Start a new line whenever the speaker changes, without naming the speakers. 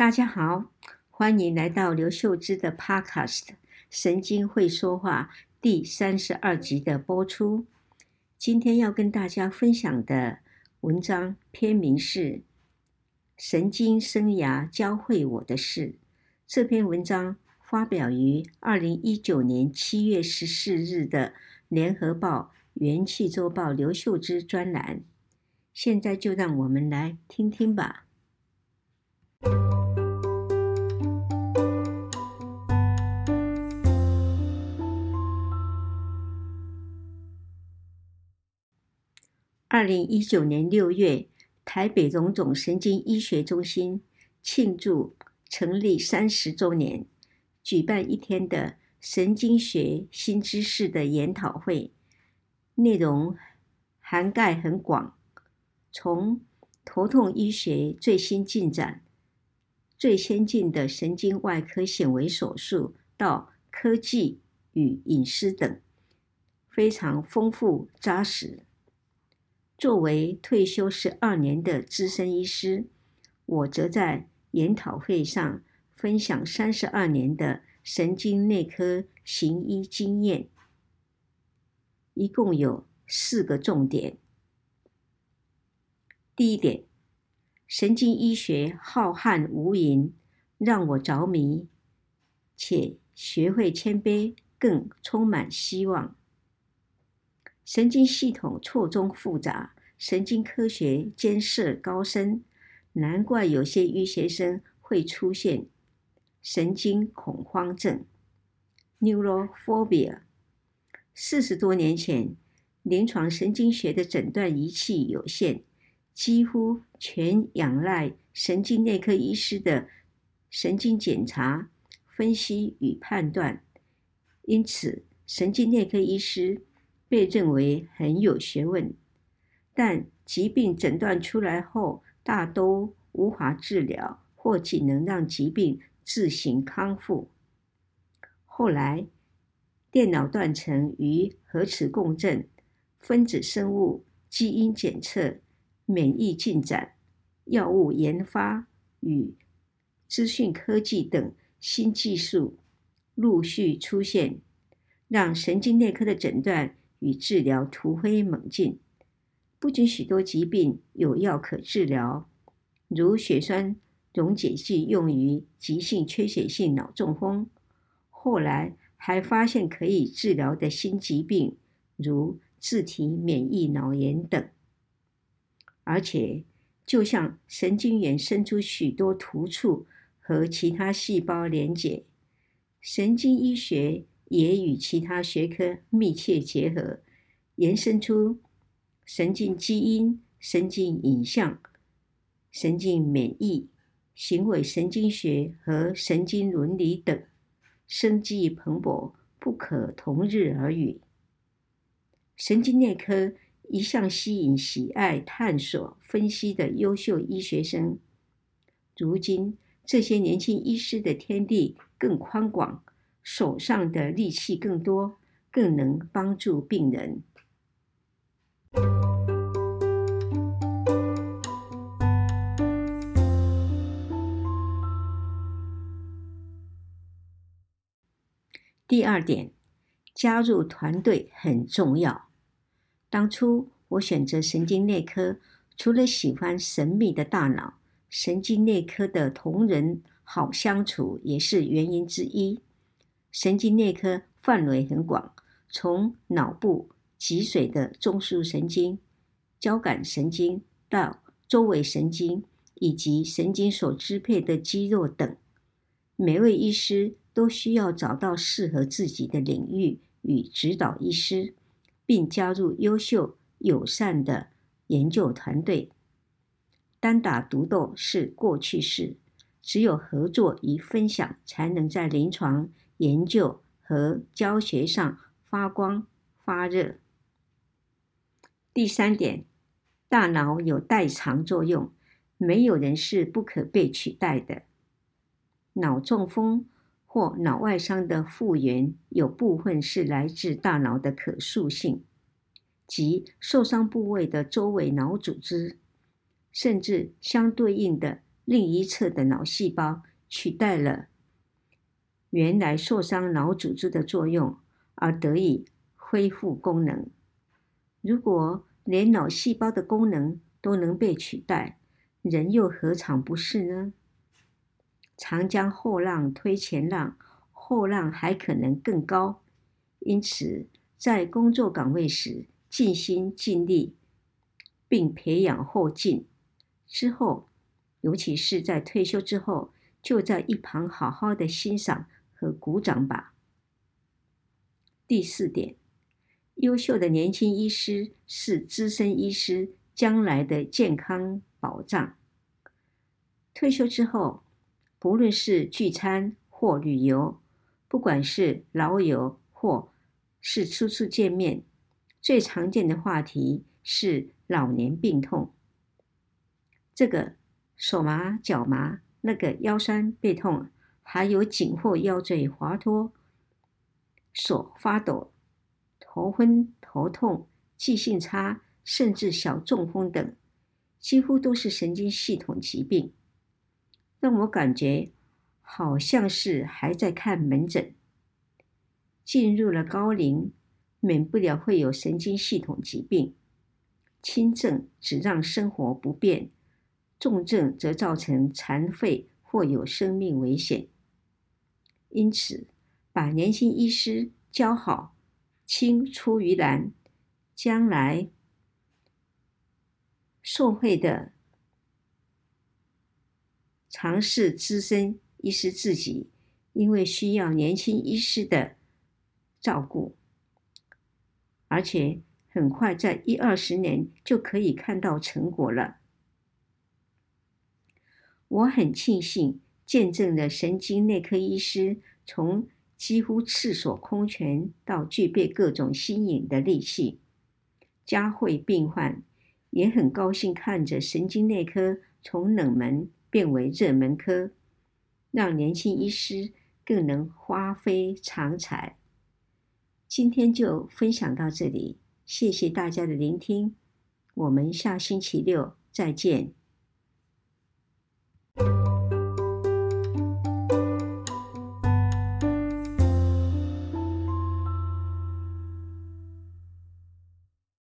大家好，欢迎来到刘秀芝的 Podcast《神经会说话》第三十二集的播出。今天要跟大家分享的文章篇名是《神经生涯教会我的事》。这篇文章发表于二零一九年七月十四日的《联合报》元气周报刘秀芝专栏。现在就让我们来听听吧。二零一九年六月，台北荣总神经医学中心庆祝成立三十周年，举办一天的神经学新知识的研讨会，内容涵盖很广，从头痛医学最新进展、最先进的神经外科显微手术到科技与隐私等，非常丰富扎实。作为退休十二年的资深医师，我则在研讨会上分享三十二年的神经内科行医经验，一共有四个重点。第一点，神经医学浩瀚无垠，让我着迷，且学会谦卑，更充满希望。神经系统错综复杂，神经科学艰涩高深，难怪有些医学生会出现神经恐慌症 （neurophobia）。四十多年前，临床神经学的诊断仪器有限，几乎全仰赖神经内科医师的神经检查、分析与判断，因此神经内科医师，被认为很有学问，但疾病诊断出来后，大都无法治疗，或仅能让疾病自行康复。后来，电脑断层与核磁共振、分子生物、基因检测、免疫进展、药物研发与资讯科技等新技术陆续出现，让神经内科的诊断。与治疗突飞猛进，不仅许多疾病有药可治疗，如血栓溶解剂用于急性缺血性脑中风，后来还发现可以治疗的新疾病，如自体免疫脑炎等。而且，就像神经元生出许多突触和其他细胞连结，神经医学。也与其他学科密切结合，延伸出神经基因、神经影像、神经免疫、行为神经学和神经伦理等，生机蓬勃，不可同日而语。神经内科一向吸引喜爱探索、分析的优秀医学生，如今这些年轻医师的天地更宽广。手上的力气更多，更能帮助病人。第二点，加入团队很重要。当初我选择神经内科，除了喜欢神秘的大脑，神经内科的同仁好相处也是原因之一。神经内科范围很广，从脑部脊髓的中枢神经、交感神经到周围神经以及神经所支配的肌肉等，每位医师都需要找到适合自己的领域与指导医师，并加入优秀友善的研究团队。单打独斗是过去式，只有合作与分享，才能在临床。研究和教学上发光发热。第三点，大脑有代偿作用，没有人是不可被取代的。脑中风或脑外伤的复原有部分是来自大脑的可塑性，即受伤部位的周围脑组织，甚至相对应的另一侧的脑细胞取代了原来受伤脑组织的作用，而得以恢复功能。如果连脑细胞的功能都能被取代，人又何尝不是呢？长江后浪推前浪，后浪还可能更高。因此，在工作岗位时尽心尽力，并培养后劲；之后，尤其是在退休之后，就在一旁好好的欣赏和鼓掌吧。第四点，优秀的年轻医师是资深医师将来的健康保障。退休之后，不论是聚餐或旅游，不管是老友或是初次见面，最常见的话题是老年病痛。这个手麻脚麻，那个腰酸背痛，还有颈或腰椎滑脱、手发抖、头昏头痛、记性差，甚至小中风等，几乎都是神经系统疾病，让我感觉好像是还在看门诊。进入了高龄，免不了会有神经系统疾病，轻症只让生活不便，重症则造成残废或有生命危险。因此，把年轻医师教好，青出于蓝，将来受惠的，尝试资深医师自己，因为需要年轻医师的。照顾，而且很快在一二十年就可以看到成果了。我很庆幸见证了神经内科医师从几乎赤手空拳到具备各种新颖的利器，嘉惠病患，也很高兴看着神经内科从冷门变为热门科，让年轻医师更能发挥长才。今天就分享到这里，谢谢大家的聆听，我们下星期六再见。